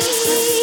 me.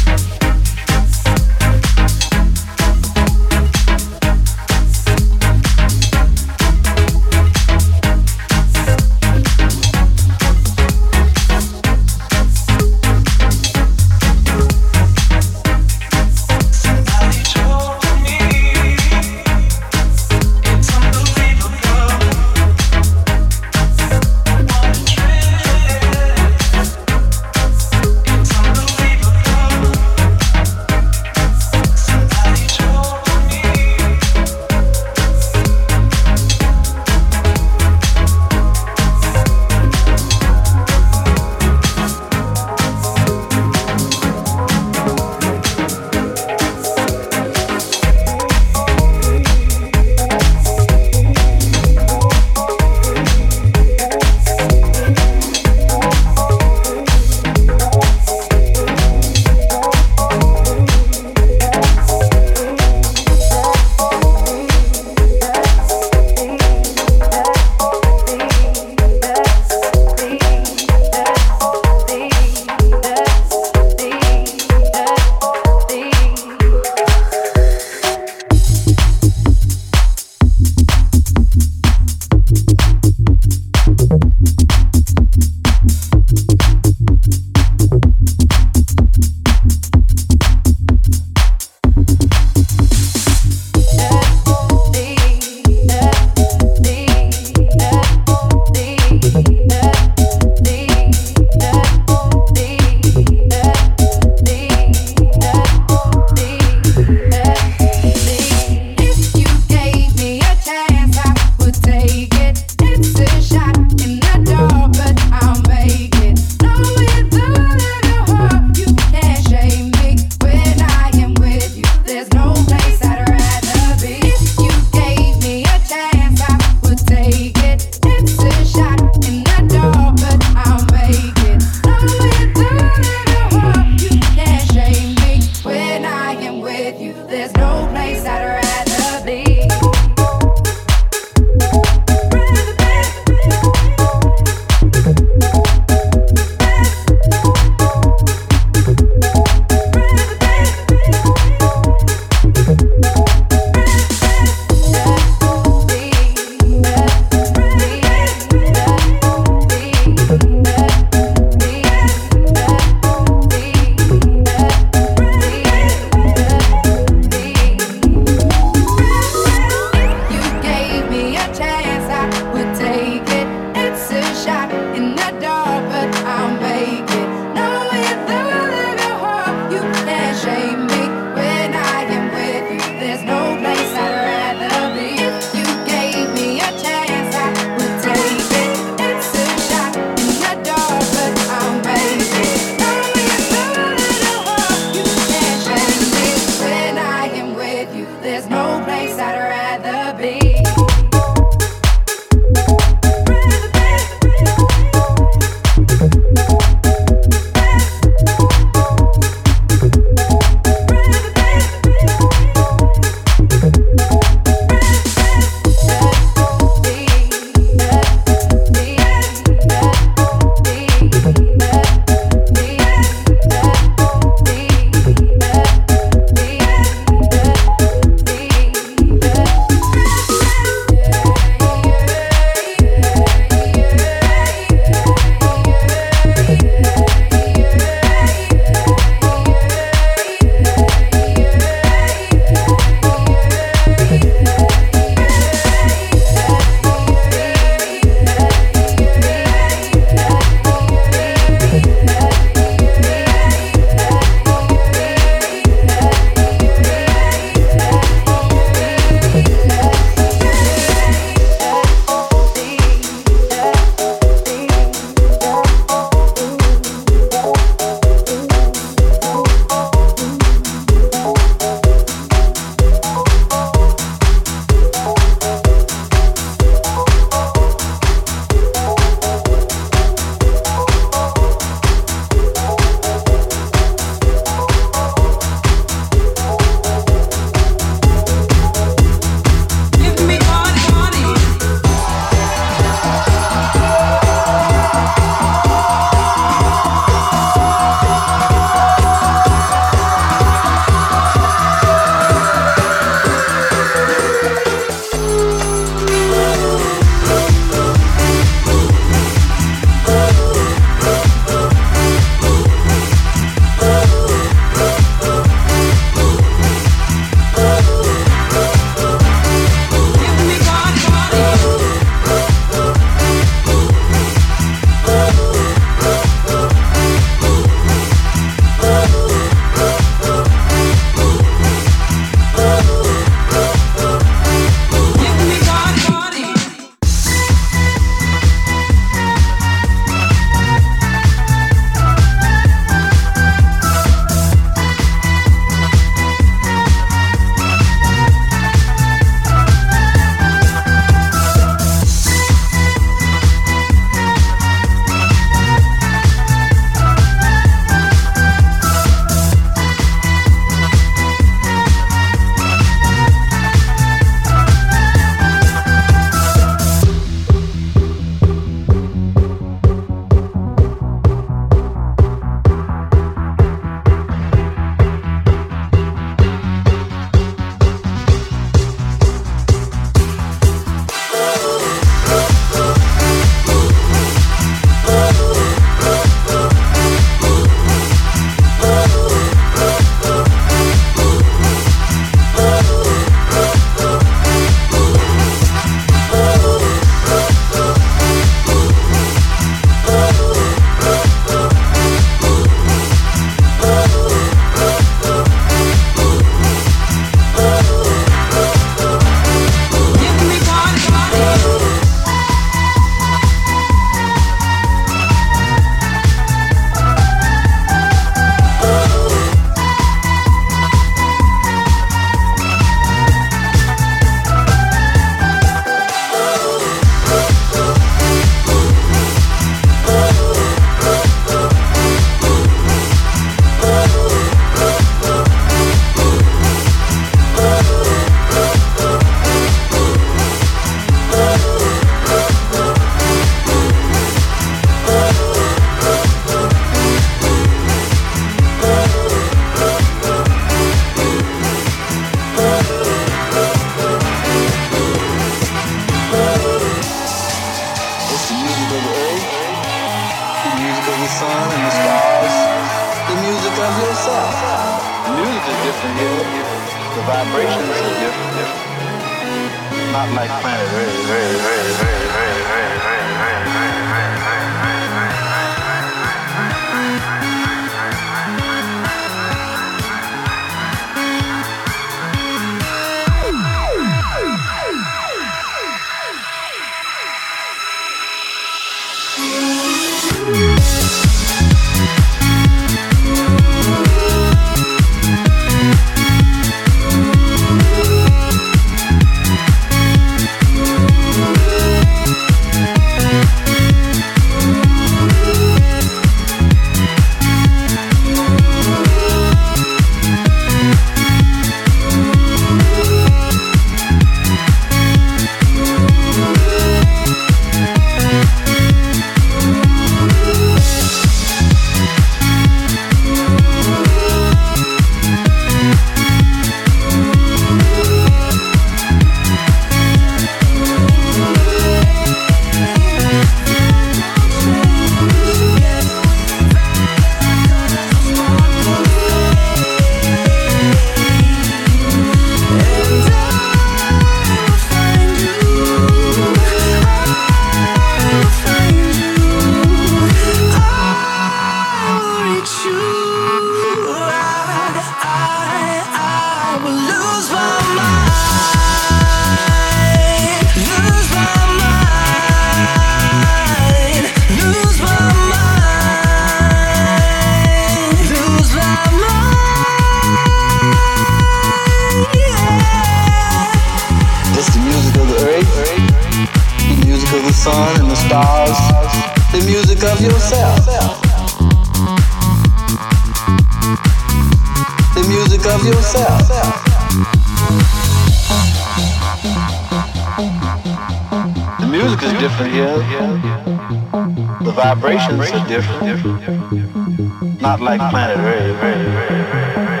different, different, different. Not like planet Earth.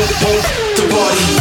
the body.